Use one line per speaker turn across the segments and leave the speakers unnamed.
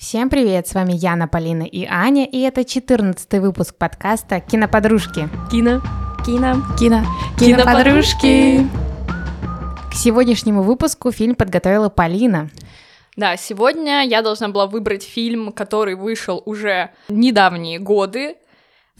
Всем привет, с вами Яна, Полина и Аня, и это 14 выпуск подкаста «Киноподружки».
Кино. Кино.
Кино. Киноподружки. К сегодняшнему выпуску фильм подготовила Полина.
Да, сегодня я должна была выбрать фильм, который вышел уже недавние годы,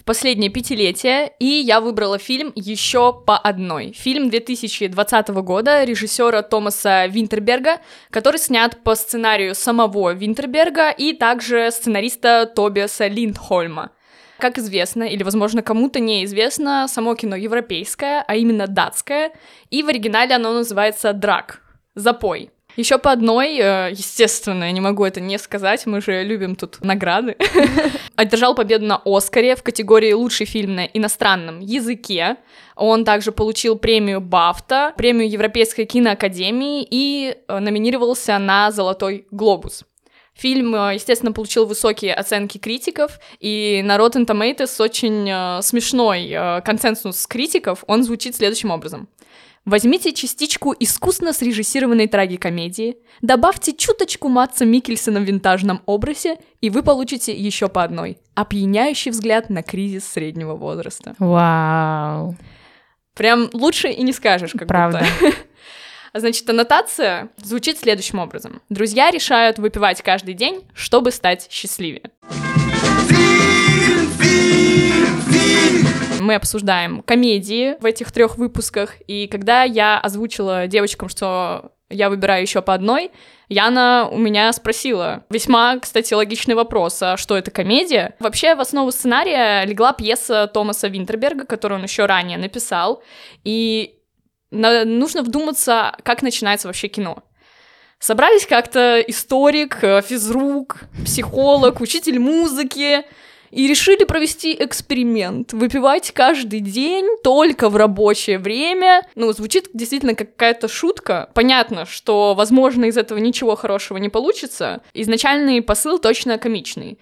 в последнее пятилетие, и я выбрала фильм еще по одной. Фильм 2020 года режиссера Томаса Винтерберга, который снят по сценарию самого Винтерберга и также сценариста Тобиаса Линдхольма. Как известно, или, возможно, кому-то неизвестно, само кино европейское, а именно датское, и в оригинале оно называется «Драк» — «Запой». Еще по одной, э, естественно, я не могу это не сказать, мы же любим тут награды. Одержал победу на Оскаре в категории «Лучший фильм на иностранном языке». Он также получил премию Бафта, премию Европейской киноакадемии и э, номинировался на «Золотой глобус». Фильм, э, естественно, получил высокие оценки критиков, и на Rotten Tomatoes очень смешной консенсус критиков, он звучит следующим образом. Возьмите частичку искусно срежиссированной трагикомедии, добавьте чуточку Матца Микельсона в винтажном образе, и вы получите еще по одной. Опьяняющий взгляд на кризис среднего возраста.
Вау.
Прям лучше и не скажешь, как
Правда.
будто. Значит, аннотация звучит следующим образом. Друзья решают выпивать каждый день, чтобы стать счастливее. Мы обсуждаем комедии в этих трех выпусках, и когда я озвучила девочкам, что я выбираю еще по одной, Яна у меня спросила весьма, кстати, логичный вопрос, а что это комедия? Вообще в основу сценария легла пьеса Томаса Винтерберга, которую он еще ранее написал, и нужно вдуматься, как начинается вообще кино. Собрались как-то историк, физрук, психолог, учитель музыки, и решили провести эксперимент. Выпивать каждый день только в рабочее время. Ну, звучит действительно как какая-то шутка. Понятно, что, возможно, из этого ничего хорошего не получится. Изначальный посыл точно комичный.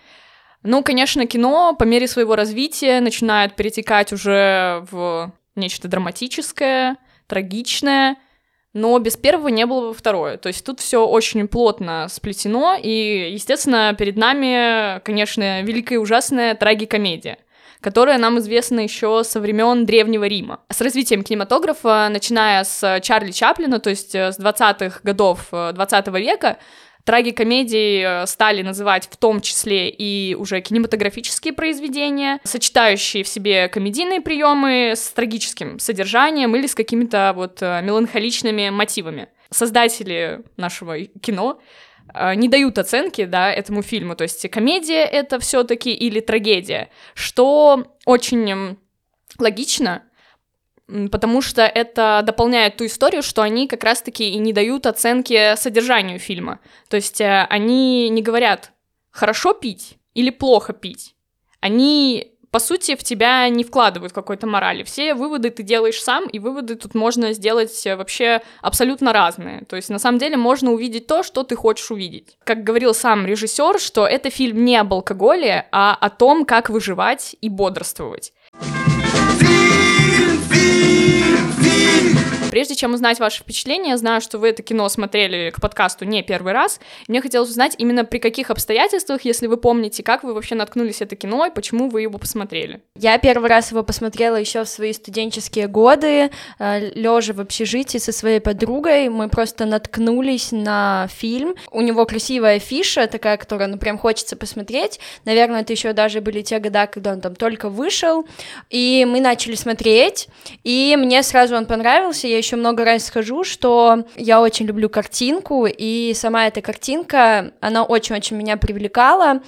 Ну, конечно, кино по мере своего развития начинает перетекать уже в нечто драматическое, трагичное, но без первого не было бы второе. То есть тут все очень плотно сплетено, и, естественно, перед нами, конечно, великая и ужасная трагикомедия которая нам известна еще со времен Древнего Рима. С развитием кинематографа, начиная с Чарли Чаплина, то есть с 20-х годов 20 века, Трагикомедией э, стали называть в том числе и уже кинематографические произведения, сочетающие в себе комедийные приемы с трагическим содержанием или с какими-то вот э, меланхоличными мотивами. Создатели нашего кино э, не дают оценки, да, этому фильму, то есть комедия это все-таки или трагедия, что очень логично, потому что это дополняет ту историю, что они как раз-таки и не дают оценки содержанию фильма. То есть э, они не говорят хорошо пить или плохо пить. Они по сути, в тебя не вкладывают какой-то морали. Все выводы ты делаешь сам, и выводы тут можно сделать э, вообще абсолютно разные. То есть, на самом деле, можно увидеть то, что ты хочешь увидеть. Как говорил сам режиссер, что это фильм не об алкоголе, а о том, как выживать и бодрствовать. Прежде чем узнать ваши впечатления, знаю, что вы это кино смотрели к подкасту не первый раз. Мне хотелось узнать именно при каких обстоятельствах, если вы помните, как вы вообще наткнулись это кино и почему вы его посмотрели.
Я первый раз его посмотрела еще в свои студенческие годы, э, лежа в общежитии со своей подругой. Мы просто наткнулись на фильм. У него красивая афиша, такая, которая, ну, прям хочется посмотреть. Наверное, это еще даже были те года, когда он там только вышел. И мы начали смотреть, и мне сразу он понравился. Я еще много раз скажу, что я очень люблю картинку, и сама эта картинка, она очень-очень меня привлекала.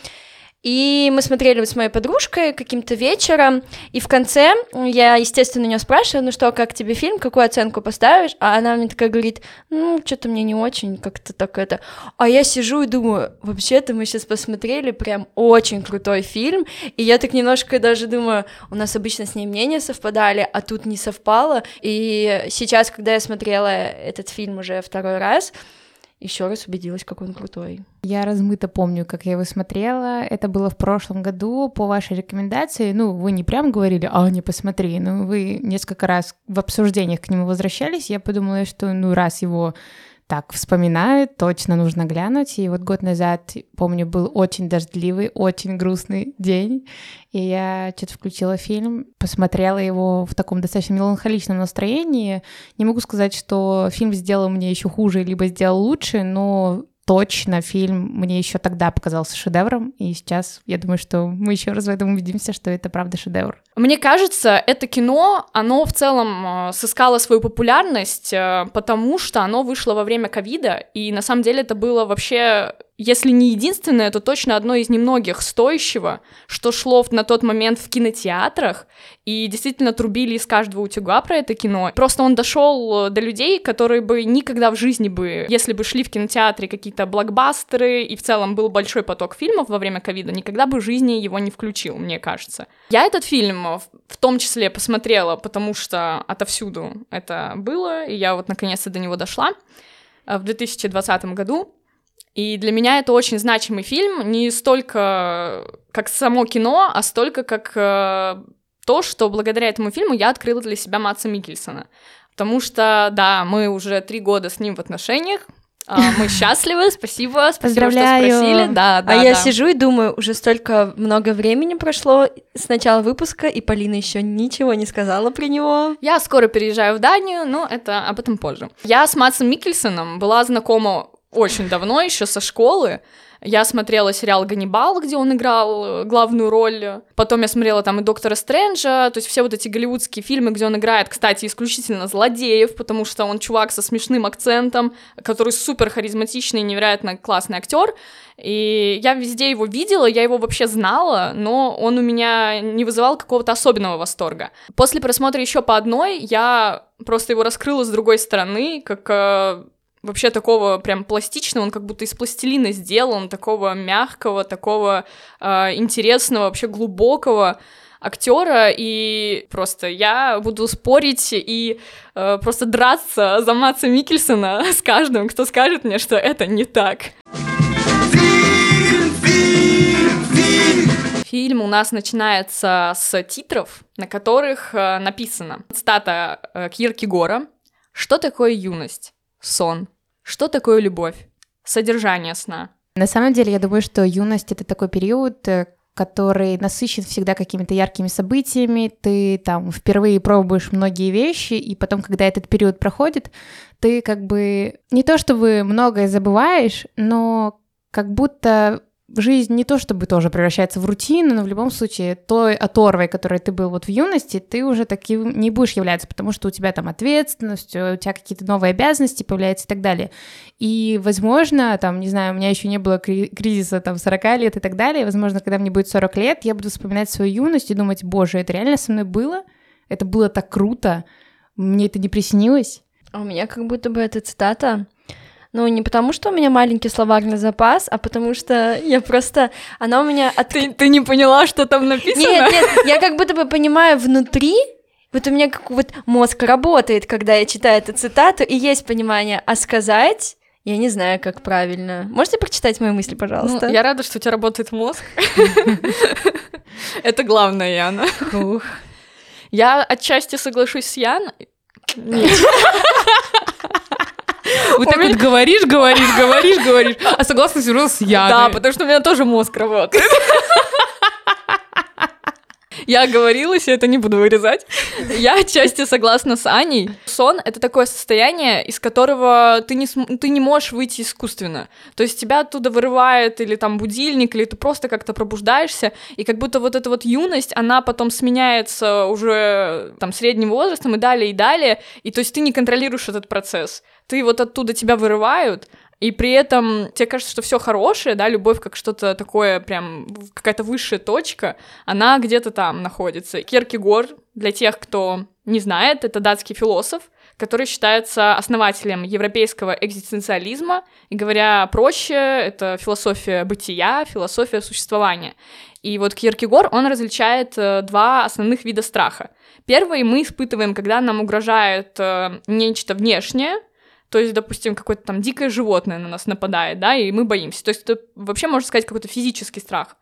И мы смотрели с моей подружкой каким-то вечером, и в конце я, естественно, у нее спрашиваю, ну что, как тебе фильм, какую оценку поставишь? А она мне такая говорит, ну, что-то мне не очень, как-то так это. А я сижу и думаю, вообще-то мы сейчас посмотрели прям очень крутой фильм, и я так немножко даже думаю, у нас обычно с ней мнения совпадали, а тут не совпало, и сейчас, когда я смотрела этот фильм уже второй раз, еще раз убедилась, какой он крутой.
Я размыто помню, как я его смотрела. Это было в прошлом году по вашей рекомендации. Ну, вы не прям говорили, а, не посмотри, но вы несколько раз в обсуждениях к нему возвращались. Я подумала, что ну раз его так вспоминаю, точно нужно глянуть. И вот год назад, помню, был очень дождливый, очень грустный день, и я что-то включила фильм, посмотрела его в таком достаточно меланхоличном настроении. Не могу сказать, что фильм сделал мне еще хуже, либо сделал лучше, но точно фильм мне еще тогда показался шедевром, и сейчас я думаю, что мы еще раз в этом убедимся, что это правда шедевр.
Мне кажется, это кино, оно в целом э, сыскало свою популярность, э, потому что оно вышло во время ковида, и на самом деле это было вообще если не единственное, то точно одно из немногих стоящего, что шло на тот момент в кинотеатрах, и действительно трубили из каждого утюга про это кино. Просто он дошел до людей, которые бы никогда в жизни бы, если бы шли в кинотеатре какие-то блокбастеры, и в целом был большой поток фильмов во время ковида, никогда бы в жизни его не включил, мне кажется. Я этот фильм в том числе посмотрела, потому что отовсюду это было, и я вот наконец-то до него дошла э, в 2020 году. И для меня это очень значимый фильм, не столько как само кино, а столько как э, то, что благодаря этому фильму я открыла для себя Матса Микельсона. Потому что, да, мы уже три года с ним в отношениях, а, мы счастливы, спасибо, спасибо, что спросили. Да, да,
а я
да.
сижу и думаю, уже столько много времени прошло с начала выпуска, и Полина еще ничего не сказала про него.
Я скоро переезжаю в Данию, но это об этом позже. Я с Матсом Микельсоном была знакома очень давно, еще со школы. Я смотрела сериал «Ганнибал», где он играл э, главную роль. Потом я смотрела там и «Доктора Стрэнджа», то есть все вот эти голливудские фильмы, где он играет, кстати, исключительно злодеев, потому что он чувак со смешным акцентом, который супер харизматичный, невероятно классный актер. И я везде его видела, я его вообще знала, но он у меня не вызывал какого-то особенного восторга. После просмотра еще по одной я просто его раскрыла с другой стороны, как э, вообще такого прям пластичного, он как будто из пластилина сделан, такого мягкого, такого э, интересного, вообще глубокого актера, и просто я буду спорить и э, просто драться за Матса Микельсона с каждым, кто скажет мне, что это не так. Фильм у нас начинается с титров, на которых э, написано цитата э, Кирки Гора «Что такое юность?» Сон. Что такое любовь? Содержание сна.
На самом деле, я думаю, что юность — это такой период, э, который насыщен всегда какими-то яркими событиями, ты там впервые пробуешь многие вещи, и потом, когда этот период проходит, ты как бы не то чтобы многое забываешь, но как будто жизнь не то чтобы тоже превращается в рутину, но в любом случае той оторвой, которой ты был вот в юности, ты уже таким не будешь являться, потому что у тебя там ответственность, у тебя какие-то новые обязанности появляются и так далее. И, возможно, там, не знаю, у меня еще не было кризиса там 40 лет и так далее, возможно, когда мне будет 40 лет, я буду вспоминать свою юность и думать, боже, это реально со мной было? Это было так круто? Мне это не приснилось?
А у меня как будто бы эта цитата ну, не потому, что у меня маленький словарный запас, а потому что я просто... Она у меня... От...
Ты, ты не поняла, что там написано?
Нет, нет, я как будто бы понимаю внутри, вот у меня как вот мозг работает, когда я читаю эту цитату, и есть понимание, а сказать... Я не знаю, как правильно. Можете прочитать мои мысли, пожалуйста?
Ну, я рада, что у тебя работает мозг. Это главное, Яна. Я отчасти соглашусь с Яной. Нет.
Вот так вот говоришь, говоришь, говоришь, говоришь, а согласна все равно с Яной.
Да, потому что у меня тоже мозг работает. Я оговорилась, я это не буду вырезать. Я отчасти согласна с Аней. Сон — это такое состояние, из которого ты не, ты не можешь выйти искусственно. То есть тебя оттуда вырывает или там будильник, или ты просто как-то пробуждаешься, и как будто вот эта вот юность, она потом сменяется уже там средним возрастом и далее, и далее, и то есть ты не контролируешь этот процесс ты вот оттуда тебя вырывают, и при этом тебе кажется, что все хорошее, да, любовь как что-то такое прям какая-то высшая точка, она где-то там находится. Киркегор, для тех, кто не знает, это датский философ, который считается основателем европейского экзистенциализма, и говоря проще, это философия бытия, философия существования. И вот Киркегор, он различает э, два основных вида страха. Первый мы испытываем, когда нам угрожает э, нечто внешнее, то есть, допустим, какое-то там дикое животное на нас нападает, да, и мы боимся. То есть это вообще, можно сказать, какой-то физический страх.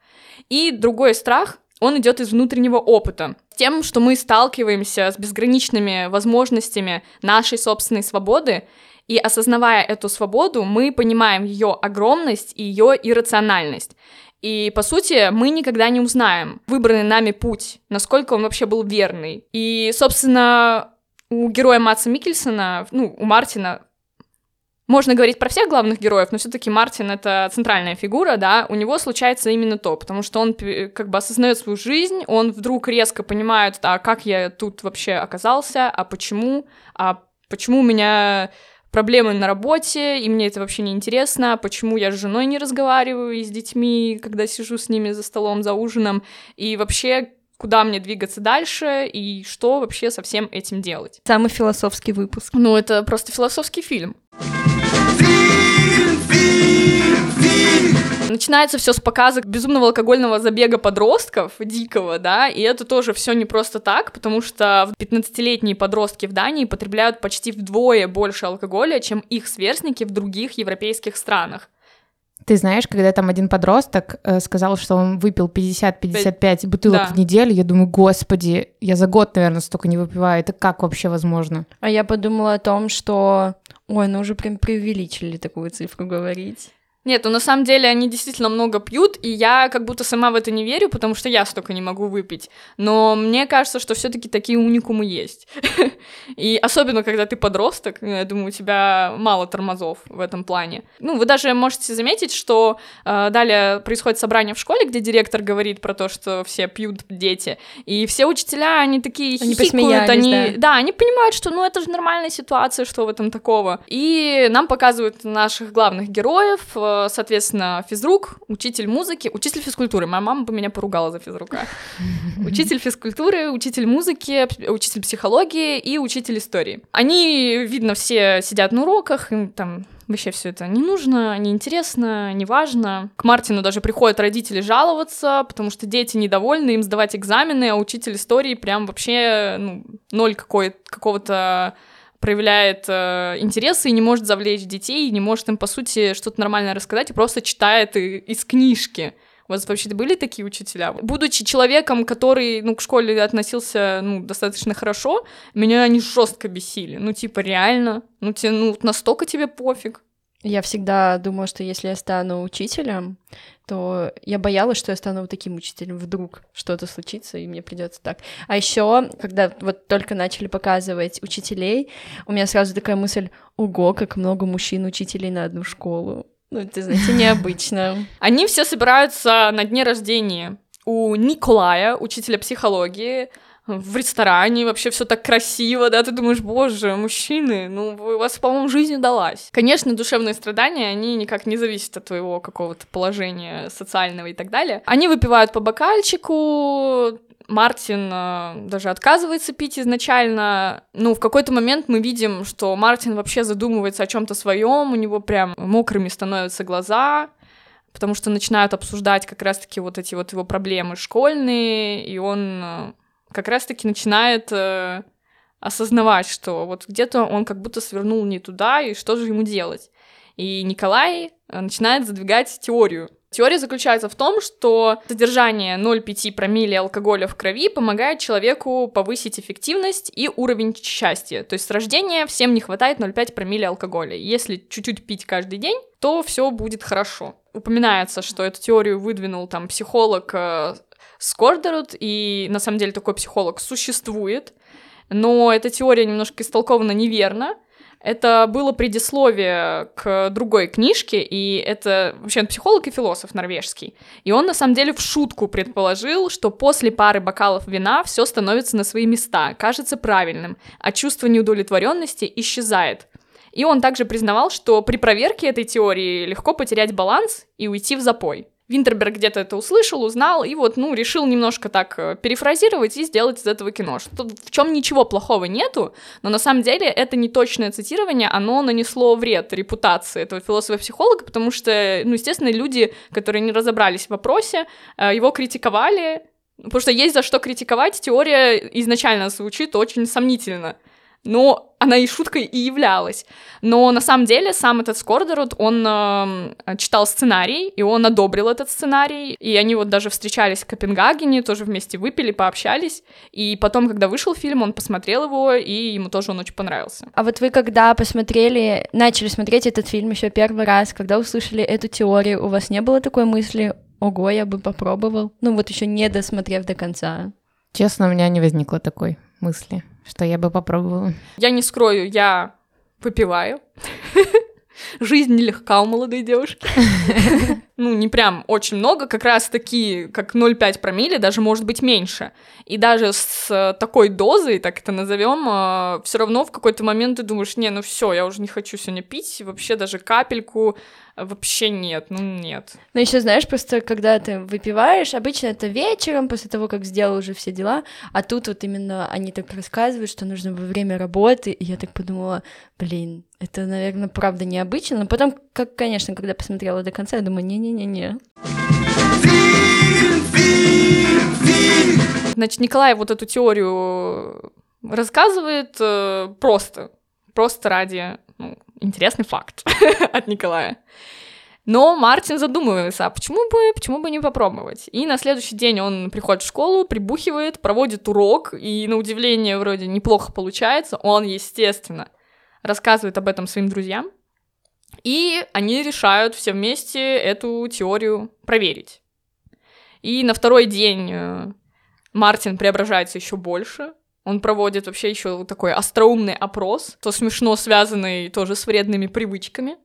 И другой страх, он идет из внутреннего опыта. Тем, что мы сталкиваемся с безграничными возможностями нашей собственной свободы, И осознавая эту свободу, мы понимаем ее огромность и ее иррациональность. И, по сути, мы никогда не узнаем выбранный нами путь, насколько он вообще был верный. И, собственно, у героя Матса Микельсона, ну, у Мартина, можно говорить про всех главных героев, но все-таки Мартин это центральная фигура, да, у него случается именно то, потому что он как бы осознает свою жизнь, он вдруг резко понимает, а как я тут вообще оказался, а почему, а почему у меня проблемы на работе, и мне это вообще не интересно, почему я с женой не разговариваю и с детьми, когда сижу с ними за столом за ужином, и вообще куда мне двигаться дальше и что вообще со всем этим делать.
Самый философский выпуск.
Ну, это просто философский фильм. Начинается все с показа безумного алкогольного забега подростков, дикого, да, и это тоже все не просто так, потому что 15-летние подростки в Дании потребляют почти вдвое больше алкоголя, чем их сверстники в других европейских странах.
Ты знаешь, когда там один подросток э, сказал, что он выпил 50-55 бутылок да. в неделю, я думаю, господи, я за год, наверное, столько не выпиваю. Это как вообще возможно?
А я подумала о том, что... Ой, ну уже прям преувеличили такую цифру говорить.
Нет, ну на самом деле они действительно много пьют, и я как будто сама в это не верю, потому что я столько не могу выпить. Но мне кажется, что все-таки такие уникумы есть. И особенно, когда ты подросток, я думаю, у тебя мало тормозов в этом плане. Ну, вы даже можете заметить, что э, далее происходит собрание в школе, где директор говорит про то, что все пьют дети, и все учителя, они такие они хихикают, они, да. да, они понимают, что, ну, это же нормальная ситуация, что в этом такого. И нам показывают наших главных героев, э, соответственно, физрук, учитель музыки, учитель физкультуры. Моя мама бы меня поругала за физрука. Учитель физкультуры, учитель музыки, учитель психологии и учитель истории. Они, видно, все сидят на уроках, им там вообще все это не нужно, неинтересно, не важно. К Мартину даже приходят родители жаловаться, потому что дети недовольны им сдавать экзамены, а учитель истории прям вообще ну, ноль какой, какого-то проявляет э, интересы и не может завлечь детей, и не может им, по сути, что-то нормальное рассказать, и просто читает из книжки. У вас вообще были такие учителя? Будучи человеком, который, ну, к школе относился, ну, достаточно хорошо, меня они жестко бесили. Ну, типа, реально, ну, тебе, ну, настолько тебе пофиг.
Я всегда думала, что если я стану учителем, то я боялась, что я стану вот таким учителем. Вдруг что-то случится, и мне придется так. А еще, когда вот только начали показывать учителей, у меня сразу такая мысль: ого, как много мужчин-учителей на одну школу. Ну, это, знаете, необычно.
Они все собираются на дне рождения у Николая, учителя психологии, в ресторане, вообще все так красиво, да, ты думаешь, боже, мужчины, ну, у вас, по-моему, жизнь удалась. Конечно, душевные страдания, они никак не зависят от твоего какого-то положения социального и так далее. Они выпивают по бокальчику, Мартин э, даже отказывается пить изначально. Ну, в какой-то момент мы видим, что Мартин вообще задумывается о чем-то своем, у него прям мокрыми становятся глаза, потому что начинают обсуждать как раз-таки вот эти вот его проблемы школьные, и он э, как раз-таки начинает э, осознавать, что вот где-то он как будто свернул не туда, и что же ему делать. И Николай э, начинает задвигать теорию. Теория заключается в том, что содержание 0,5 промилле алкоголя в крови помогает человеку повысить эффективность и уровень счастья. То есть с рождения всем не хватает 0,5 промилле алкоголя. Если чуть-чуть пить каждый день, то все будет хорошо. Упоминается, что эту теорию выдвинул там психолог э, Скордерут, и на самом деле такой психолог существует, но эта теория немножко истолкована неверно. Это было предисловие к другой книжке, и это вообще он психолог и философ норвежский. И он на самом деле в шутку предположил, что после пары бокалов вина все становится на свои места, кажется правильным, а чувство неудовлетворенности исчезает. И он также признавал, что при проверке этой теории легко потерять баланс и уйти в запой. Винтерберг где-то это услышал, узнал, и вот, ну, решил немножко так э, перефразировать и сделать из этого кино. Что, в чем ничего плохого нету, но на самом деле это не точное цитирование, оно нанесло вред репутации этого философа-психолога, потому что, ну, естественно, люди, которые не разобрались в вопросе, э, его критиковали, потому что есть за что критиковать, теория изначально звучит очень сомнительно. Но она и шуткой и являлась. Но на самом деле сам этот Скордерут, он э, читал сценарий, и он одобрил этот сценарий, и они вот даже встречались в Копенгагене, тоже вместе выпили, пообщались, и потом, когда вышел фильм, он посмотрел его, и ему тоже он очень понравился.
А вот вы когда посмотрели, начали смотреть этот фильм еще первый раз, когда услышали эту теорию, у вас не было такой мысли, ого, я бы попробовал? Ну вот еще не досмотрев до конца.
Честно, у меня не возникло такой мысли, что я бы попробовала.
Я не скрою, я выпиваю. Жизнь нелегка у молодой девушки. Ну, не прям очень много, как раз такие, как 0,5 промилле, даже может быть меньше. И даже с такой дозой, так это назовем, а, все равно в какой-то момент ты думаешь, не, ну все, я уже не хочу сегодня пить, вообще даже капельку, вообще нет, ну нет.
Ну еще знаешь, просто когда ты выпиваешь, обычно это вечером, после того, как сделал уже все дела, а тут вот именно они так рассказывают, что нужно во время работы, и я так подумала, блин, это, наверное, правда необычно, но потом, как, конечно, когда посмотрела до конца, я думаю, не-не-не-не.
Значит, Николай вот эту теорию рассказывает э, просто, просто ради, интересный факт от Николая. Но Мартин задумывается, а почему бы, почему бы не попробовать? И на следующий день он приходит в школу, прибухивает, проводит урок, и на удивление вроде неплохо получается. Он, естественно, рассказывает об этом своим друзьям, и они решают все вместе эту теорию проверить. И на второй день э, Мартин преображается еще больше. Он проводит вообще еще такой остроумный опрос, то смешно связанный тоже с вредными привычками.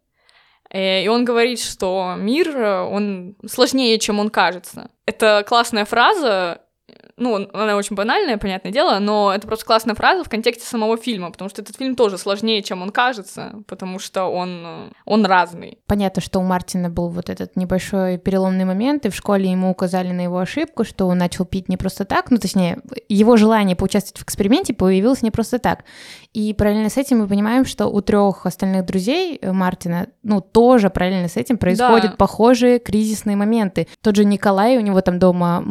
Э, и он говорит, что мир, э, он сложнее, чем он кажется. Это классная фраза, ну, она очень банальная, понятное дело, но это просто классная фраза в контексте самого фильма, потому что этот фильм тоже сложнее, чем он кажется, потому что он, он разный.
Понятно, что у Мартина был вот этот небольшой переломный момент, и в школе ему указали на его ошибку, что он начал пить не просто так, ну, точнее, его желание поучаствовать в эксперименте появилось не просто так. И параллельно с этим мы понимаем, что у трех остальных друзей Мартина, ну, тоже параллельно с этим происходят да. похожие кризисные моменты. Тот же Николай, у него там дома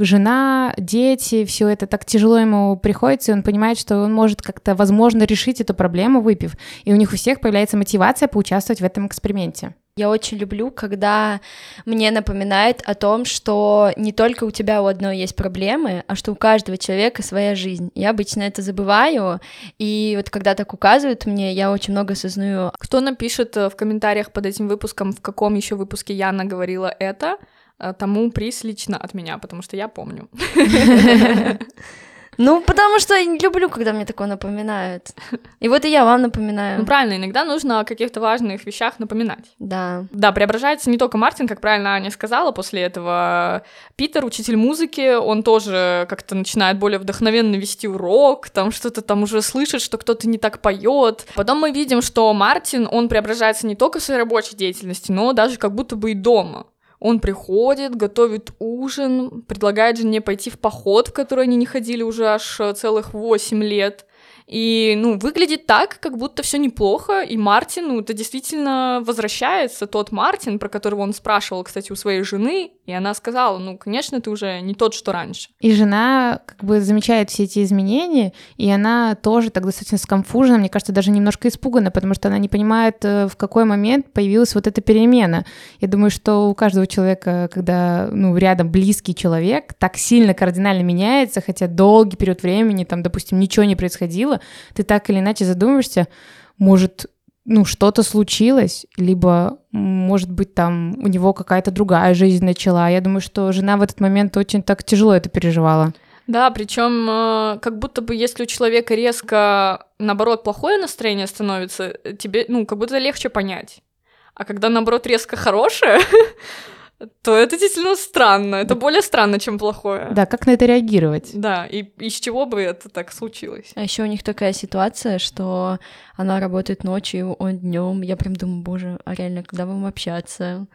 жена, дети, все это так тяжело ему приходится, и он понимает, что он может как-то, возможно, решить эту проблему, выпив. И у них у всех появляется мотивация поучаствовать в этом эксперименте.
Я очень люблю, когда мне напоминает о том, что не только у тебя у одной есть проблемы, а что у каждого человека своя жизнь. Я обычно это забываю, и вот когда так указывают мне, я очень много осознаю.
Кто напишет э, в комментариях под этим выпуском, в каком еще выпуске Яна говорила это, тому приз лично от меня, потому что я помню.
Ну, потому что я не люблю, когда мне такое напоминают. И вот и я вам напоминаю.
Ну, правильно, иногда нужно о каких-то важных вещах напоминать.
Да.
Да, преображается не только Мартин, как правильно Аня сказала, после этого Питер, учитель музыки, он тоже как-то начинает более вдохновенно вести урок, там что-то там уже слышит, что кто-то не так поет. Потом мы видим, что Мартин, он преображается не только в своей рабочей деятельности, но даже как будто бы и дома. Он приходит, готовит ужин, предлагает жене пойти в поход, в который они не ходили уже аж целых 8 лет. И, ну, выглядит так, как будто все неплохо, и Мартин, ну, это действительно возвращается тот Мартин, про которого он спрашивал, кстати, у своей жены, и она сказала, ну, конечно, ты уже не тот, что раньше.
И жена как бы замечает все эти изменения, и она тоже так достаточно скомфужена, мне кажется, даже немножко испугана, потому что она не понимает, э, в какой момент появилась вот эта перемена. Я думаю, что у каждого человека, когда, ну, рядом близкий человек, так сильно кардинально меняется, хотя долгий период времени, там, допустим, ничего не происходило, ты так или иначе задумываешься, может, ну, что-то случилось, либо, может быть, там у него какая-то другая жизнь начала. Я думаю, что жена в этот момент очень так тяжело это переживала.
Да, причем э, как будто бы если у человека резко, наоборот, плохое настроение становится, тебе, ну, как будто легче понять. А когда, наоборот, резко хорошее, то это действительно странно. Это более странно, чем плохое.
Да, как на это реагировать?
Да, и из чего бы это так случилось?
А еще у них такая ситуация, что она работает ночью, он днем. Я прям думаю, боже, а реально, когда будем общаться?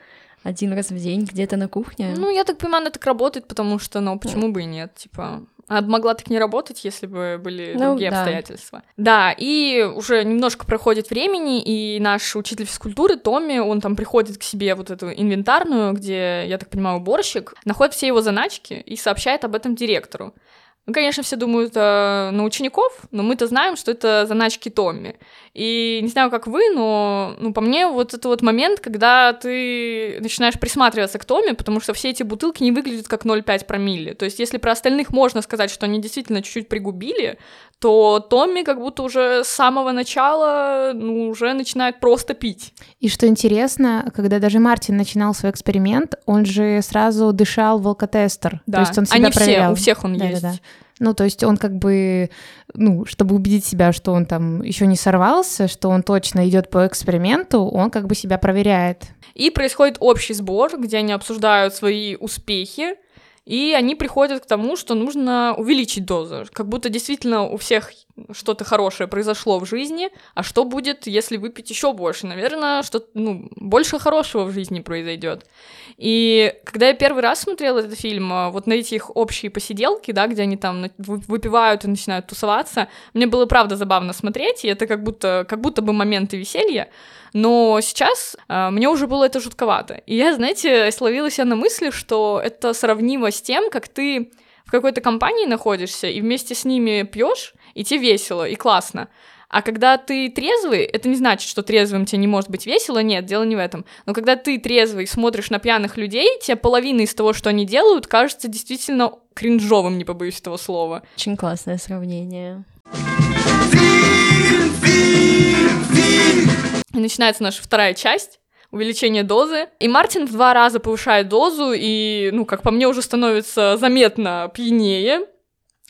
Один раз в день где-то на кухне?
Ну, я так понимаю, она так работает, потому что, ну, почему бы и нет, типа... Она могла так не работать, если бы были ну, другие да. обстоятельства. Да, и уже немножко проходит времени, и наш учитель физкультуры Томми, он там приходит к себе вот эту инвентарную, где, я так понимаю, уборщик, находит все его заначки и сообщает об этом директору. Ну, конечно, все думают э, на учеников, но мы-то знаем, что это заначки Томми. И не знаю, как вы, но ну, по мне вот это вот момент, когда ты начинаешь присматриваться к Томми, потому что все эти бутылки не выглядят как 0,5 промилле. То есть если про остальных можно сказать, что они действительно чуть-чуть пригубили, то Томми как будто уже с самого начала ну, уже начинает просто пить.
И что интересно, когда даже Мартин начинал свой эксперимент, он же сразу дышал в алкотестер.
Да,
то есть он себя
они
проверял.
все, у всех он
Да,
есть.
да, да. Ну, то есть он как бы, ну, чтобы убедить себя, что он там еще не сорвался, что он точно идет по эксперименту, он как бы себя проверяет.
И происходит общий сбор, где они обсуждают свои успехи, и они приходят к тому, что нужно увеличить дозу. Как будто действительно у всех что-то хорошее произошло в жизни, а что будет, если выпить еще больше? Наверное, что ну, больше хорошего в жизни произойдет. И когда я первый раз смотрела этот фильм, а, вот на эти их общие посиделки, да, где они там выпивают и начинают тусоваться, мне было правда забавно смотреть, и это как будто, как будто бы моменты веселья. Но сейчас а, мне уже было это жутковато. И я, знаете, словила себя на мысли, что это сравнимо с тем, как ты в какой-то компании находишься и вместе с ними пьешь, и тебе весело и классно. А когда ты трезвый, это не значит, что трезвым тебе не может быть весело, нет, дело не в этом. Но когда ты трезвый смотришь на пьяных людей, тебе половина из того, что они делают, кажется действительно кринжовым, не побоюсь этого слова.
Очень классное сравнение.
И начинается наша вторая часть увеличение дозы. И Мартин в два раза повышает дозу, и, ну, как по мне, уже становится заметно пьянее.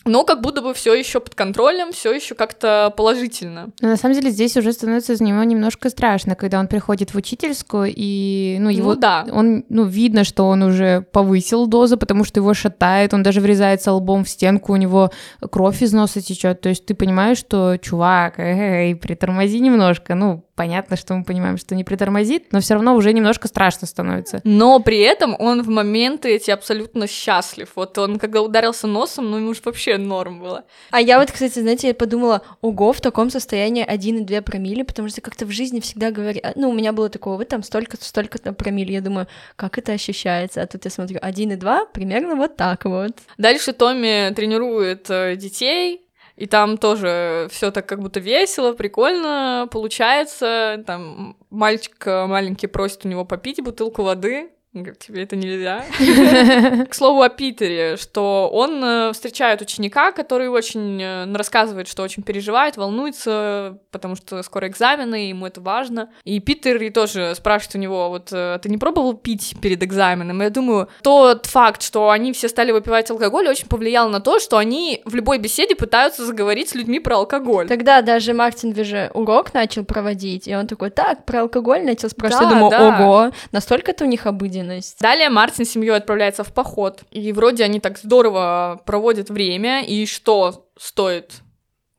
Но как будто бы все еще под контролем, все еще как-то положительно.
Но на самом деле здесь уже становится за него немножко страшно, когда он приходит в учительскую, и, ну, его...
Ну да.
Он, ну, видно, что он уже повысил дозу, потому что его шатает, он даже врезается лбом в стенку, у него кровь из носа течет. То есть ты понимаешь, что, чувак, эй, притормози немножко. Ну, понятно, что мы понимаем, что не притормозит, но все равно уже немножко страшно становится.
Но при этом он в моменты эти абсолютно счастлив. Вот он когда ударился носом, ну ему же вообще норм было.
А я вот, кстати, знаете, я подумала, ого, в таком состоянии 1,2 промилле, потому что как-то в жизни всегда говорят, ну, у меня было такое, вы там столько-то, столько-то промилле, я думаю, как это ощущается, а тут я смотрю, 1,2, примерно вот так вот.
Дальше Томми тренирует э, детей, и там тоже все так как будто весело, прикольно получается. Там мальчик э, маленький просит у него попить бутылку воды. Говорит, тебе это нельзя. К слову о Питере, что он э, встречает ученика, который очень э, рассказывает, что очень переживает, волнуется, потому что скоро экзамены, ему это важно. И Питер и тоже спрашивает у него, вот, э, ты не пробовал пить перед экзаменом? И я думаю, тот факт, что они все стали выпивать алкоголь, очень повлиял на то, что они в любой беседе пытаются заговорить с людьми про алкоголь.
Тогда даже Мартин же урок начал проводить, и он такой, так, про алкоголь начал спрашивать,
Да,
я думаю,
да.
ого, настолько это у них обыденность.
Далее Мартин с семьей отправляется в поход, и вроде они так здорово проводят время, и что стоит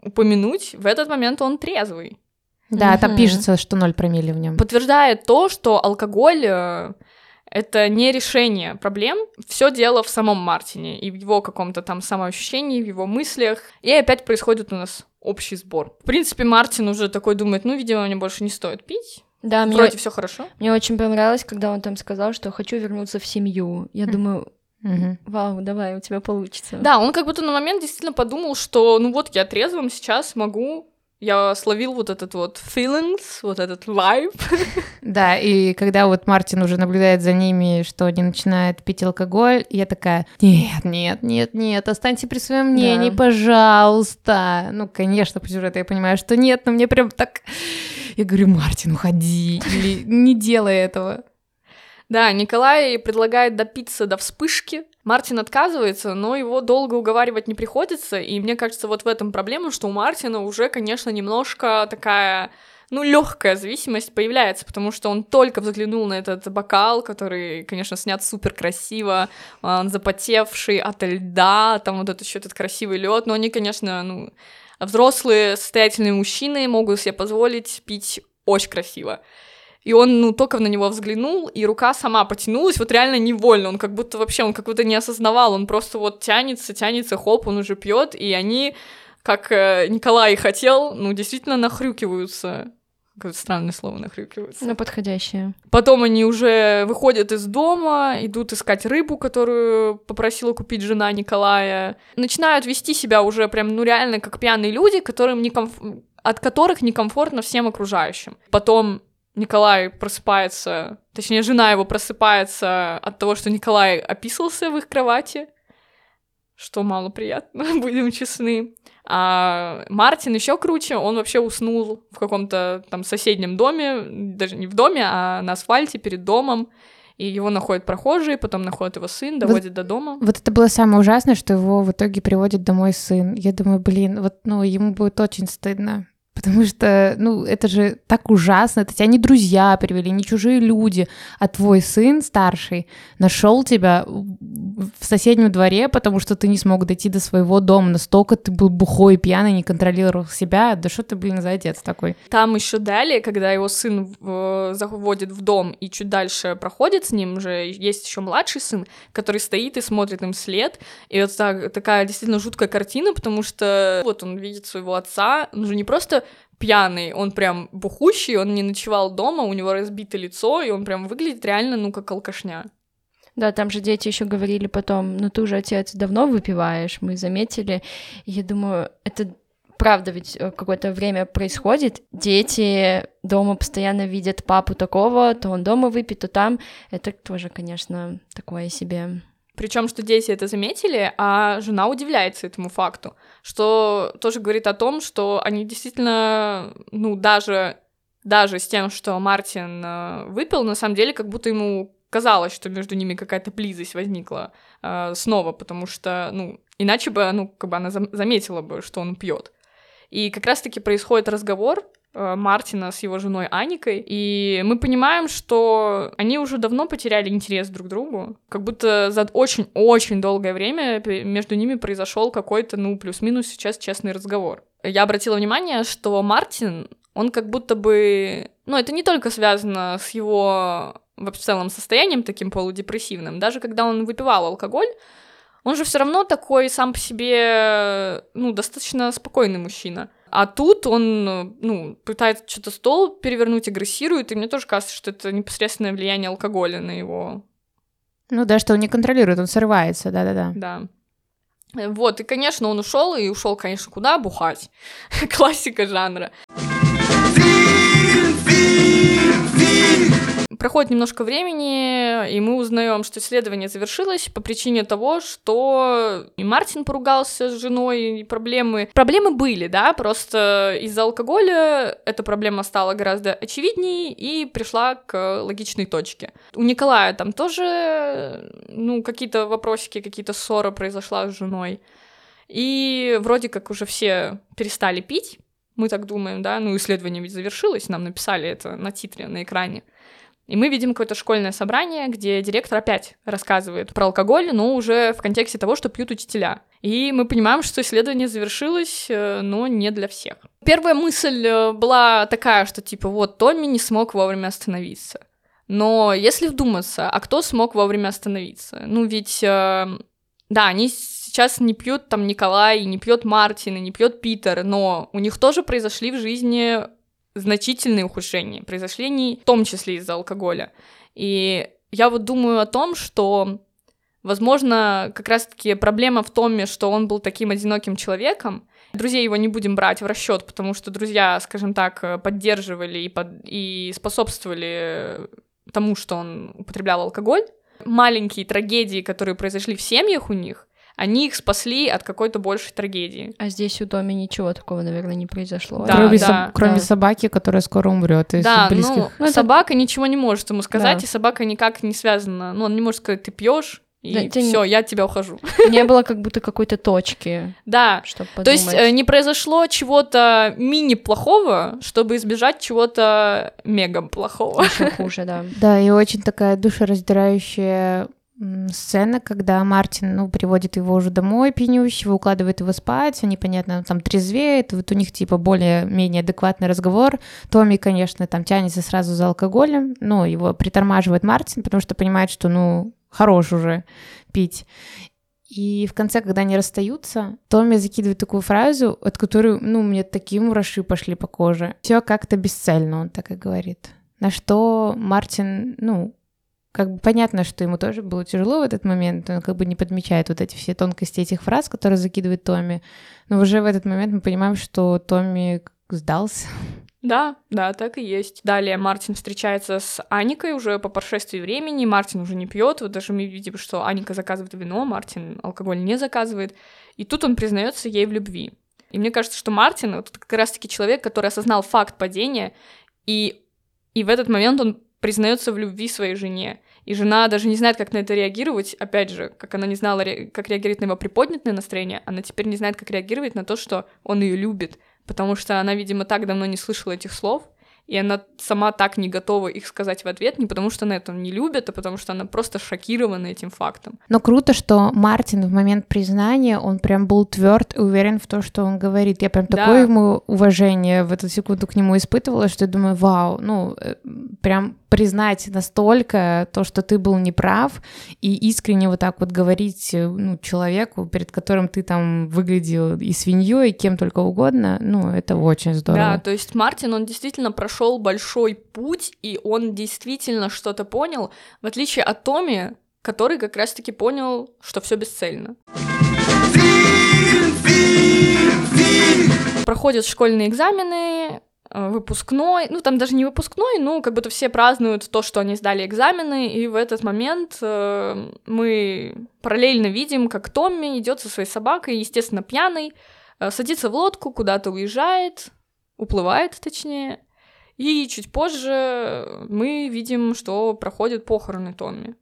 упомянуть, в этот момент он трезвый.
Да, там
Мгм.
пишется, что ноль промилле в нем.
Подтверждает то, что алкоголь э, это не решение проблем, все дело в самом Мартине и в его каком-то там самоощущении, в его мыслях. И опять происходит у нас общий сбор. В принципе, Мартин уже такой думает, ну, видимо, мне больше не стоит пить.
Да, мне,
Вроде все хорошо.
мне очень понравилось, когда он там сказал, что хочу вернуться в семью. Я
Хм.
думаю,
Мгм.
вау, давай, у тебя получится.
Да, он как будто на момент действительно подумал, что ну вот я трезвым сейчас могу, я словил вот этот вот feelings, вот этот vibe.
Да, и когда вот Мартин уже наблюдает за ними, что они начинают пить алкоголь, я такая, нет, нет, нет, нет, останьте при своем мнении,
Да.
пожалуйста. Ну, конечно, по сюжету я понимаю, что нет, но мне прям так... Я говорю, Мартин, уходи, или не делай этого.
Да, Николай предлагает допиться до вспышки. Мартин отказывается, но его долго уговаривать не приходится, и мне кажется, вот в этом проблема, что у Мартина уже, конечно, немножко такая ну, легкая зависимость появляется, потому что он только взглянул на этот бокал, который, конечно, снят супер красиво, он запотевший от льда, там вот этот еще этот красивый лед, но они, конечно, ну, взрослые состоятельные мужчины могут себе позволить пить очень красиво. И он, ну, только на него взглянул, и рука сама потянулась, вот реально невольно, он как будто вообще, он как будто не осознавал, он просто вот тянется, тянется, хоп, он уже пьет, и они, как э, Николай хотел, ну, действительно нахрюкиваются Какое-то странное слово нахрюкивается.
Ну, подходящее.
Потом они уже выходят из дома, идут искать рыбу, которую попросила купить жена Николая. Начинают вести себя уже прям, ну, реально, как пьяные люди, которым некомф... от которых некомфортно всем окружающим. Потом Николай просыпается, точнее, жена его просыпается от того, что Николай описался в их кровати, что мало приятно, будем честны. А Мартин еще круче, он вообще уснул в каком-то там соседнем доме, даже не в доме, а на асфальте перед домом. И его находят прохожие, потом находит его сын, доводит вот, до дома.
Вот это было самое ужасное, что его в итоге приводит домой сын. Я думаю, блин, вот, ну, ему будет очень стыдно. Потому что, ну, это же так ужасно. Это тебя не друзья привели, не чужие люди, а твой сын старший нашел тебя в соседнем дворе, потому что ты не смог дойти до своего дома. Настолько ты был бухой, пьяный, не контролировал себя. Да что ты, блин, за отец такой?
Там еще далее, когда его сын заводит в дом и чуть дальше проходит с ним, уже есть еще младший сын, который стоит и смотрит им след. И вот так, такая действительно жуткая картина, потому что вот он видит своего отца, он же не просто пьяный, он прям бухущий, он не ночевал дома, у него разбито лицо, и он прям выглядит реально, ну, как алкашня.
Да, там же дети еще говорили потом, ну ты уже отец давно выпиваешь, мы заметили. Я думаю, это правда ведь э, какое-то время происходит, дети дома постоянно видят папу такого, то он дома выпит, то там. Это тоже, конечно, такое себе.
Причем, что дети это заметили, а жена удивляется этому факту, что тоже говорит о том, что они действительно, ну, даже, даже с тем, что Мартин э, выпил, на самом деле, как будто ему казалось, что между ними какая-то близость возникла э, снова, потому что, ну, иначе бы, ну, как бы она заметила бы, что он пьет. И как раз-таки происходит разговор Э, Мартина с его женой Аникой, и мы понимаем, что они уже давно потеряли интерес друг к другу, как будто за очень-очень долгое время между ними произошел какой-то, ну, плюс-минус сейчас честный разговор. Я обратила внимание, что Мартин, он как будто бы... Ну, это не только связано с его в целом состоянием таким полудепрессивным, даже когда он выпивал алкоголь, он же все равно такой сам по себе, ну, достаточно спокойный мужчина. А тут он, ну, пытается что-то стол перевернуть, агрессирует, и мне тоже кажется, что это непосредственное влияние алкоголя на его...
Ну да, что он не контролирует, он срывается, да-да-да.
Да. Вот, и, конечно, он ушел, и ушел, конечно, куда? Бухать. Классика жанра. Проходит немножко времени, и мы узнаем, что исследование завершилось по причине того, что и Мартин поругался с женой, и проблемы... Проблемы были, да, просто из-за алкоголя эта проблема стала гораздо очевиднее и пришла к логичной точке. У Николая там тоже, ну, какие-то вопросики, какие-то ссоры произошла с женой. И вроде как уже все перестали пить, мы так думаем, да, ну, исследование ведь завершилось, нам написали это на титре, на экране. И мы видим какое-то школьное собрание, где директор опять рассказывает про алкоголь, но уже в контексте того, что пьют учителя. И мы понимаем, что исследование завершилось, э, но не для всех. Первая мысль э, была такая, что типа вот Томми не смог вовремя остановиться. Но если вдуматься, а кто смог вовремя остановиться? Ну ведь, э, да, они сейчас не пьют там Николай, не пьет Мартин, и не пьет Питер, но у них тоже произошли в жизни значительные ухудшения, произошли они в том числе из-за алкоголя. И я вот думаю о том, что, возможно, как раз-таки проблема в том, что он был таким одиноким человеком. Друзей его не будем брать в расчет, потому что друзья, скажем так, поддерживали и, под... и способствовали тому, что он употреблял алкоголь. Маленькие трагедии, которые произошли в семьях у них, они их спасли от какой-то большей трагедии.
А здесь у Томи ничего такого, наверное, не произошло.
Да, кроме, да, со- кроме да. собаки, которая скоро умрет.
Да, близких... ну, ну собака это... ничего не может ему сказать, да. и собака никак не связана. Ну, он не может сказать, ты пьешь, и да, все, не... я от тебя ухожу.
Не было как будто какой-то точки.
Да. Чтобы То есть э, не произошло чего-то мини плохого, чтобы избежать чего-то мега плохого.
Еще хуже, да.
Да, и очень такая душераздирающая сцена, когда Мартин, ну, приводит его уже домой пьянющего, укладывает его спать, они, понятно, там трезвеет, вот у них, типа, более-менее адекватный разговор. Томми, конечно, там тянется сразу за алкоголем, но его притормаживает Мартин, потому что понимает, что, ну, хорош уже пить. И в конце, когда они расстаются, Томми закидывает такую фразу, от которой, ну, мне такие мураши пошли по коже. Все как-то бесцельно, он так и говорит. На что Мартин, ну, как бы понятно, что ему тоже было тяжело в этот момент, он как бы не подмечает вот эти все тонкости этих фраз, которые закидывает Томми. Но уже в этот момент мы понимаем, что Томми сдался.
Да, да, так и есть. Далее Мартин встречается с Аникой уже по прошествии времени. Мартин уже не пьет. Вот даже мы видим, что Аника заказывает вино, Мартин алкоголь не заказывает. И тут он признается ей в любви. И мне кажется, что Мартин вот как раз-таки человек, который осознал факт падения, и, и в этот момент он признается в любви своей жене. И жена даже не знает, как на это реагировать. Опять же, как она не знала, как реагировать на его приподнятое настроение, она теперь не знает, как реагировать на то, что он ее любит потому что она, видимо, так давно не слышала этих слов, и она сама так не готова их сказать в ответ, не потому что она это не любит, а потому что она просто шокирована этим фактом.
Но круто, что Мартин в момент признания, он прям был тверд и уверен в том, что он говорит. Я прям да. такое ему уважение в эту секунду к нему испытывала, что я думаю, вау, ну, э, прям признать настолько то, что ты был неправ, и искренне вот так вот говорить э, ну, человеку, перед которым ты там выглядел и свиньей, и кем только угодно, ну, это очень здорово.
Да, то есть Мартин, он действительно прошел большой путь, и он действительно что-то понял, в отличие от Томи, который как раз-таки понял, что все бесцельно. Проходят школьные экзамены, выпускной, ну там даже не выпускной, ну как будто все празднуют то, что они сдали экзамены, и в этот момент э, мы параллельно видим, как Томми идет со своей собакой, естественно, пьяный, э, садится в лодку, куда-то уезжает, уплывает, точнее, и чуть позже мы видим, что проходят похороны Томми.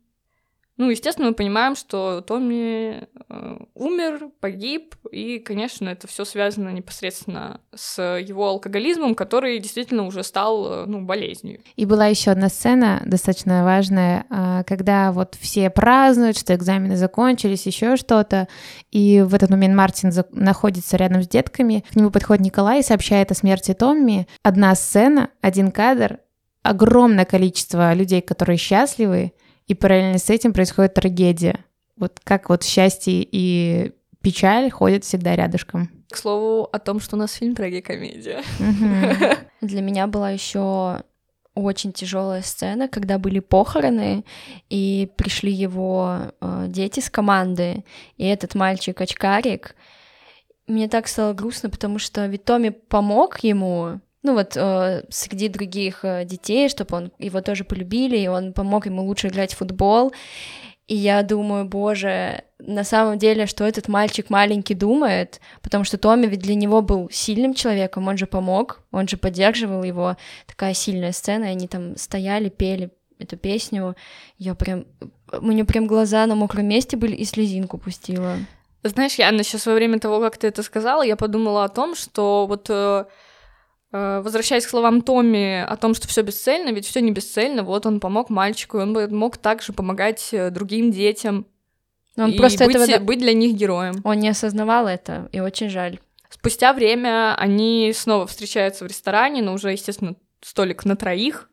Ну, естественно, мы понимаем, что Томми э, умер, погиб, и, конечно, это все связано непосредственно с его алкоголизмом, который действительно уже стал, э, ну, болезнью.
И была еще одна сцена достаточно важная, э, когда вот все празднуют, что экзамены закончились, еще что-то, и в этот момент Мартин за... находится рядом с детками, к нему подходит Николай и сообщает о смерти Томми. Одна сцена, один кадр, огромное количество людей, которые счастливы, и параллельно с этим происходит трагедия. Вот как вот счастье и печаль ходят всегда рядышком.
К слову о том, что у нас фильм трагикомедия.
Для меня была еще очень тяжелая сцена, когда были похороны, и пришли его э, дети с команды, и этот мальчик очкарик. Мне так стало грустно, потому что ведь Томми помог ему, ну вот э, среди других э, детей, чтобы он его тоже полюбили, и он помог ему лучше играть в футбол. И я думаю, боже, на самом деле, что этот мальчик маленький думает, потому что Томми ведь для него был сильным человеком, он же помог, он же поддерживал его, такая сильная сцена, и они там стояли, пели эту песню, я прям, у меня прям глаза на мокром месте были и слезинку пустила.
Знаешь, я сейчас во время того, как ты это сказала, я подумала о том, что вот э, Э, возвращаясь к словам Томми о том, что все бесцельно, ведь все не бесцельно, вот он помог мальчику, он мог также помогать э, другим детям.
Он и просто
быть,
этого...
быть для них героем.
Он не осознавал это, и очень жаль.
Спустя время они снова встречаются в ресторане, но уже, естественно, столик на троих.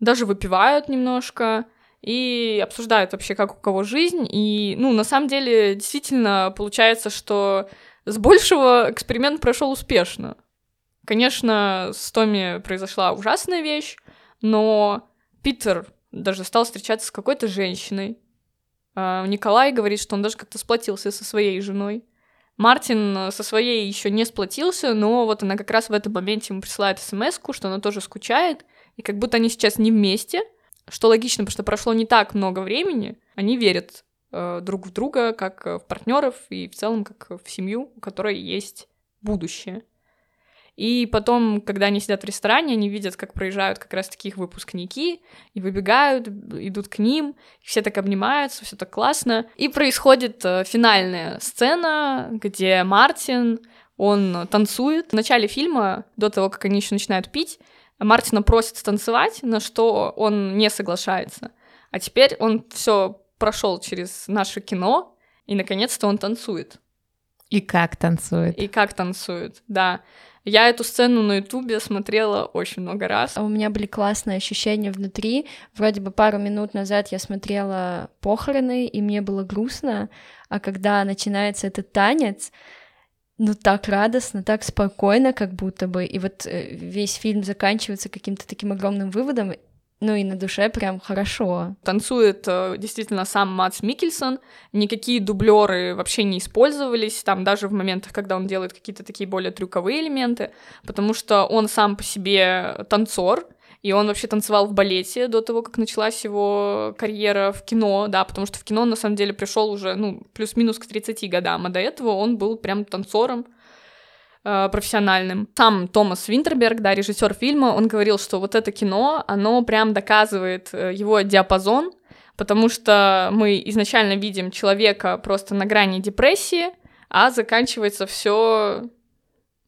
Даже выпивают немножко и обсуждают вообще, как у кого жизнь. И, ну, на самом деле, действительно получается, что с большего эксперимент прошел успешно. Конечно, с Томми произошла ужасная вещь, но Питер даже стал встречаться с какой-то женщиной. А, Николай говорит, что он даже как-то сплотился со своей женой. Мартин со своей еще не сплотился, но вот она как раз в этом моменте ему присылает смс что она тоже скучает, и как будто они сейчас не вместе, что логично, потому что прошло не так много времени, они верят э, друг в друга, как в партнеров и в целом как в семью, у которой есть будущее. И потом, когда они сидят в ресторане, они видят, как проезжают как раз таких выпускники, и выбегают, идут к ним, все так обнимаются, все так классно. И происходит э, финальная сцена, где Мартин, он танцует. В начале фильма, до того, как они еще начинают пить, Мартина просит станцевать, на что он не соглашается. А теперь он все прошел через наше кино, и наконец-то он танцует.
И как танцует.
И как танцует, да. Я эту сцену на Ютубе смотрела очень много раз.
У меня были классные ощущения внутри. Вроде бы пару минут назад я смотрела похороны, и мне было грустно, а когда начинается этот танец, ну так радостно, так спокойно, как будто бы. И вот э, весь фильм заканчивается каким-то таким огромным выводом, ну и на душе прям хорошо.
Танцует э, действительно сам Мац Микельсон, никакие дублеры вообще не использовались, там даже в моментах, когда он делает какие-то такие более трюковые элементы, потому что он сам по себе танцор, и он вообще танцевал в балете до того, как началась его карьера в кино, да, потому что в кино он на самом деле пришел уже, ну, плюс-минус к 30 годам, а до этого он был прям танцором, профессиональным. Сам Томас Винтерберг, да, режиссер фильма, он говорил, что вот это кино, оно прям доказывает э, его диапазон, потому что мы изначально видим человека просто на грани депрессии, а заканчивается все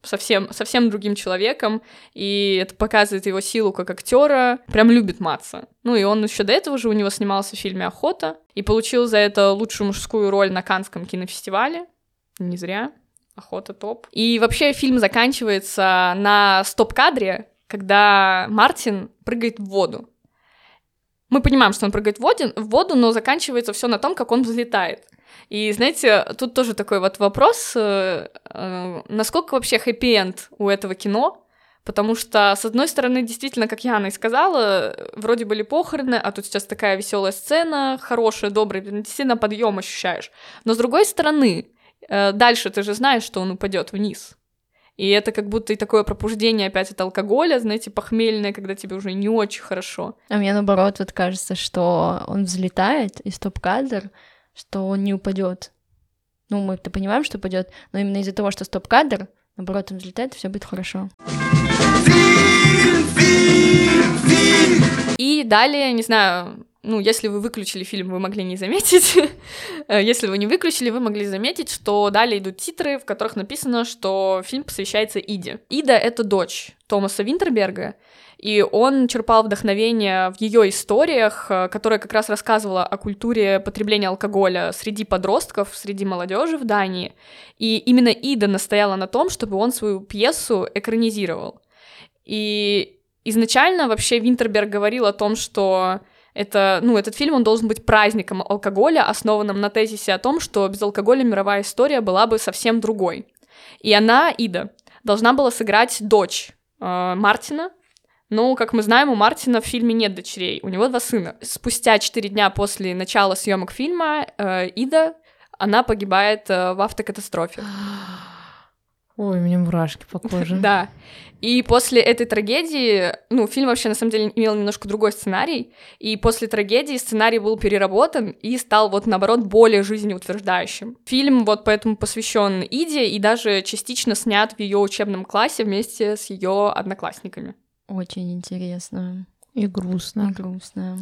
совсем, совсем другим человеком, и это показывает его силу как актера, прям любит маться. Ну и он еще до этого же у него снимался в фильме «Охота», и получил за это лучшую мужскую роль на Канском кинофестивале, не зря. Охота топ. И вообще фильм заканчивается на стоп-кадре, когда Мартин прыгает в воду. Мы понимаем, что он прыгает в воду, в воду но заканчивается все на том, как он взлетает. И знаете, тут тоже такой вот вопрос, э, э, насколько вообще хэппи-энд у этого кино, потому что, с одной стороны, действительно, как Яна и сказала, вроде были похороны, а тут сейчас такая веселая сцена, хорошая, добрая, действительно подъем ощущаешь. Но с другой стороны, дальше ты же знаешь, что он упадет вниз. И это как будто и такое пробуждение опять от алкоголя, знаете, похмельное, когда тебе уже не очень хорошо.
А мне наоборот вот кажется, что он взлетает из стоп-кадр, что он не упадет. Ну, мы-то понимаем, что упадет, но именно из-за того, что стоп-кадр, наоборот, он взлетает, все будет хорошо.
И далее, не знаю, ну, если вы выключили фильм, вы могли не заметить. Э, если вы не выключили, вы могли заметить, что далее идут титры, в которых написано, что фильм посвящается Иде. Ида — это дочь Томаса Винтерберга, и он черпал вдохновение в ее историях, э, которая как раз рассказывала о культуре потребления алкоголя среди подростков, среди молодежи в Дании. И именно Ида настояла на том, чтобы он свою пьесу экранизировал. И изначально вообще Винтерберг говорил о том, что это, ну, этот фильм, он должен быть праздником алкоголя, основанным на тезисе о том, что без алкоголя мировая история была бы совсем другой. И она, Ида, должна была сыграть дочь э, Мартина, но, как мы знаем, у Мартина в фильме нет дочерей, у него два сына. Спустя четыре дня после начала съемок фильма э, Ида, она погибает э, в автокатастрофе.
Ой, у меня мурашки по коже.
Да. И после этой трагедии, ну, фильм вообще на самом деле имел немножко другой сценарий, и после трагедии сценарий был переработан и стал вот наоборот более жизнеутверждающим. Фильм вот поэтому посвящен Иде и даже частично снят в ее учебном классе вместе с ее одноклассниками.
Очень интересно.
И грустно.
И грустно.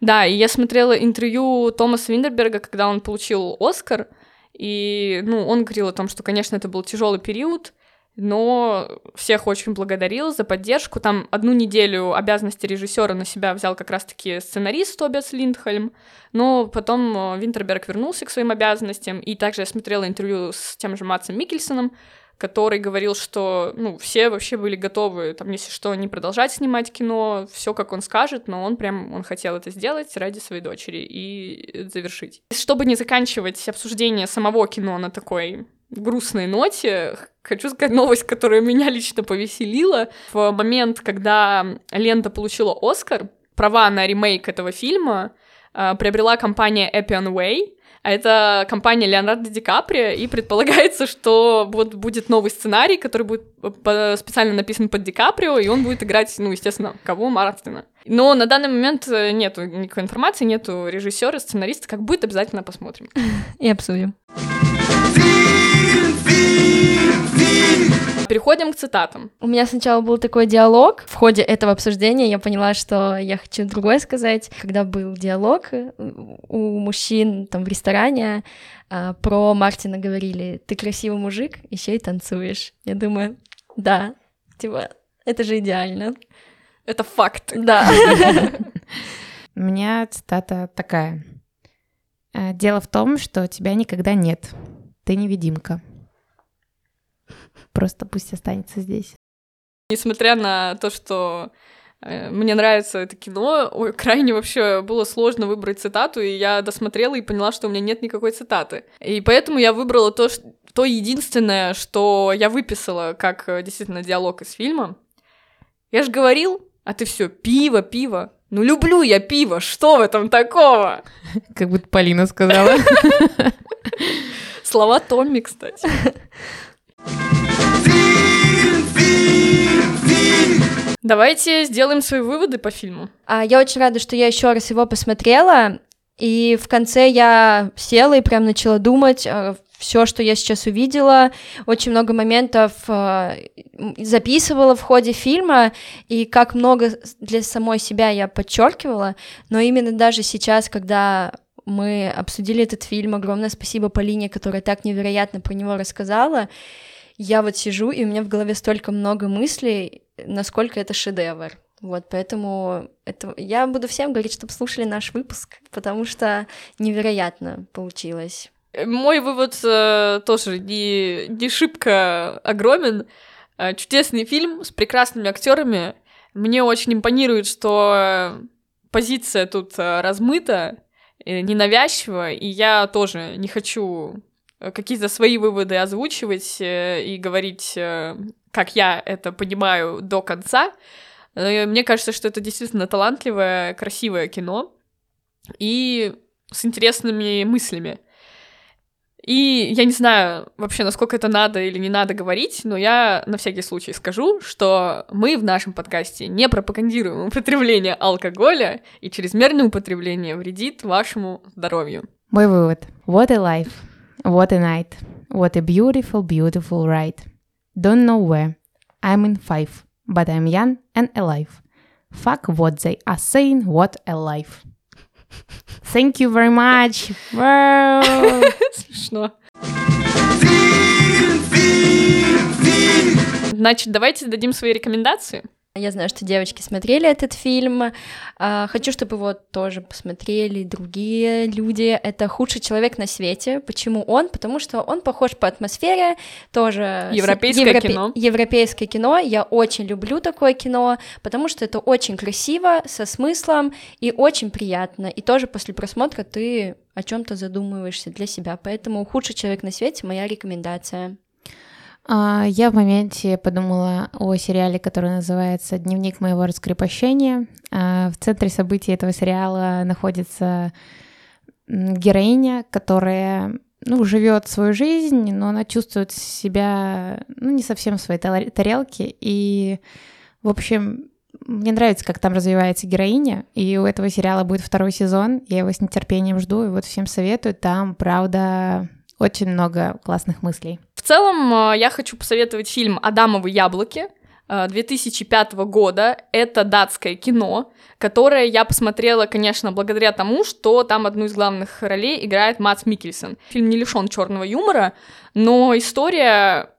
Да, и я смотрела интервью Томаса Виндерберга, когда он получил Оскар, и, ну, он говорил о том, что, конечно, это был тяжелый период, но всех очень благодарил за поддержку. Там одну неделю обязанности режиссера на себя взял как раз-таки сценарист Тобиас Линдхольм, но потом э, Винтерберг вернулся к своим обязанностям, и также я смотрела интервью с тем же Матсом Микельсоном, который говорил, что ну, все вообще были готовы, там, если что, не продолжать снимать кино, все как он скажет, но он прям, он хотел это сделать ради своей дочери и завершить. Чтобы не заканчивать обсуждение самого кино на такой грустной ноте, хочу сказать новость, которая меня лично повеселила. В момент, когда лента получила Оскар, права на ремейк этого фильма э, приобрела компания Appian Way, это компания Леонардо Ди Каприо, и предполагается, что вот будет новый сценарий, который будет специально написан под Ди Каприо, и он будет играть, ну, естественно, кого? Мартина. Но на данный момент э, нету никакой информации, нету режиссера, сценариста. Как будет, обязательно посмотрим.
И обсудим.
Переходим к цитатам.
У меня сначала был такой диалог. В ходе этого обсуждения я поняла, что я хочу другое сказать. Когда был диалог э, у мужчин там в ресторане, а, про Мартина говорили, ты красивый мужик, еще и танцуешь. Я думаю, да, типа, это же идеально.
Это факт.
Да.
У меня цитата такая. «Э, Дело в том, что тебя никогда нет. Ты невидимка. Просто пусть останется здесь.
Несмотря на то, что э, мне нравится это кино, ой, крайне вообще было сложно выбрать цитату, и я досмотрела и поняла, что у меня нет никакой цитаты. И поэтому я выбрала то, что, то единственное, что я выписала как э, действительно диалог из фильма. Я же говорил, а ты все пиво, пиво. Ну люблю я пиво, что в этом такого?
Как будто Полина сказала.
Слова Томми, кстати. Давайте сделаем свои выводы по фильму.
А, я очень рада, что я еще раз его посмотрела, и в конце я села и прям начала думать, а, все, что я сейчас увидела, очень много моментов а, записывала в ходе фильма, и как много для самой себя я подчеркивала, но именно даже сейчас, когда мы обсудили этот фильм, огромное спасибо Полине, которая так невероятно про него рассказала, я вот сижу, и у меня в голове столько много мыслей, насколько это шедевр. Вот, поэтому это... я буду всем говорить, чтобы слушали наш выпуск, потому что невероятно получилось.
Мой вывод э, тоже не, не шибко огромен. Э, чудесный фильм с прекрасными актерами. Мне очень импонирует, что позиция тут э, размыта, э, ненавязчива, и я тоже не хочу Э, какие-то свои выводы озвучивать э, и говорить, э, как я это понимаю до конца. Мне кажется, что это действительно талантливое, красивое кино и с интересными мыслями. И я не знаю вообще, насколько это надо или не надо говорить, но я на всякий случай скажу, что мы в нашем подкасте не пропагандируем употребление алкоголя, и чрезмерное употребление вредит вашему здоровью.
Мой вывод. What a life. What a night. What a beautiful, beautiful ride. Don't know where. I'm in five, but I'm young and alive. Fuck what they are saying, what a life. Thank you very much.
Смешно. Значит, давайте дадим свои рекомендации.
Я знаю, что девочки смотрели этот фильм. А, хочу, чтобы его тоже посмотрели другие люди. Это худший человек на свете. Почему он? Потому что он похож по атмосфере, тоже
европейское европе... кино.
Европейское кино. Я очень люблю такое кино, потому что это очень красиво, со смыслом и очень приятно. И тоже после просмотра ты о чем-то задумываешься для себя. Поэтому худший человек на свете моя рекомендация.
А, я в моменте подумала о сериале, который называется «Дневник моего раскрепощения». А, в центре событий этого сериала находится героиня, которая ну, живет свою жизнь, но она чувствует себя ну, не совсем в своей тарелке. И, в общем, мне нравится, как там развивается героиня, и у этого сериала будет второй сезон. Я его с нетерпением жду, и вот всем советую. Там, правда, очень много классных мыслей.
В целом, э, я хочу посоветовать фильм «Адамовы яблоки», 2005 э, года. Это датское кино, которое я посмотрела, конечно, благодаря тому, что там одну из главных ролей играет Мац Микельсон. Фильм не лишен черного юмора, но история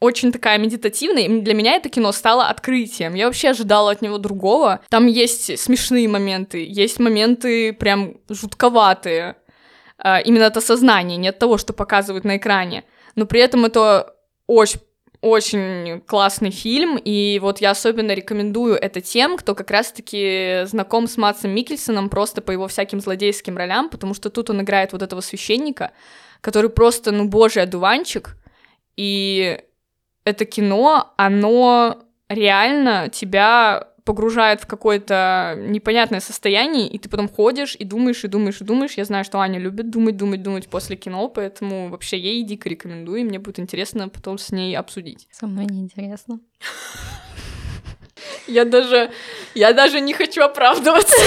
очень такая медитативная, и для меня это кино стало открытием. Я вообще ожидала от него другого. Там есть смешные моменты, есть моменты прям жутковатые. Э, именно это сознание, не от того, что показывают на экране но при этом это очень очень классный фильм, и вот я особенно рекомендую это тем, кто как раз-таки знаком с Матсом Микельсоном просто по его всяким злодейским ролям, потому что тут он играет вот этого священника, который просто, ну, божий одуванчик, и это кино, оно реально тебя погружает в какое-то непонятное состояние, и ты потом ходишь и думаешь, и думаешь, и думаешь. Я знаю, что Аня любит думать, думать, думать после кино, поэтому вообще ей дико рекомендую, и мне будет интересно потом с ней обсудить.
Со мной неинтересно.
Я даже, я даже не хочу оправдываться.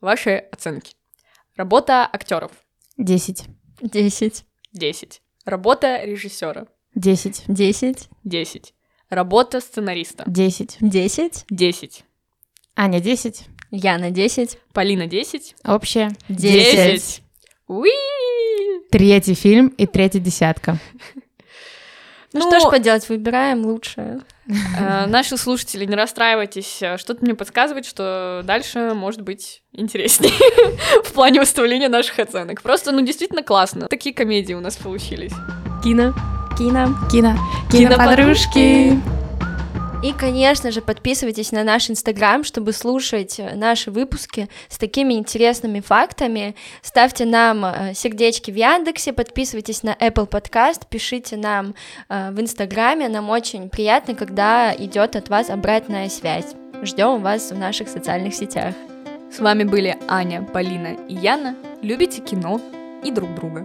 Ваши оценки. Работа актеров.
Десять.
Десять.
Десять. Работа режиссера.
Десять.
Десять.
Десять. Работа сценариста.
Десять.
Десять.
Десять.
Аня, десять.
Яна, десять.
Полина, десять.
Общее.
Десять. Уи!
Третий фильм и третья десятка.
Ну, ну что ж поделать, выбираем лучшее.
Э, наши слушатели, не расстраивайтесь, что-то мне подсказывает, что дальше может быть интереснее в плане выставления наших оценок. Просто, ну, действительно классно. Такие комедии у нас получились. Кино.
Кино.
Кино.
Киноподружки.
И, конечно же, подписывайтесь на наш Инстаграм, чтобы слушать э, наши выпуски с такими интересными фактами. Ставьте нам э, сердечки в Яндексе, подписывайтесь на Apple Podcast, пишите нам э, в Инстаграме. Нам очень приятно, когда идет от вас обратная связь. Ждем вас в наших социальных сетях.
С вами были Аня, Полина и Яна. Любите кино и друг друга.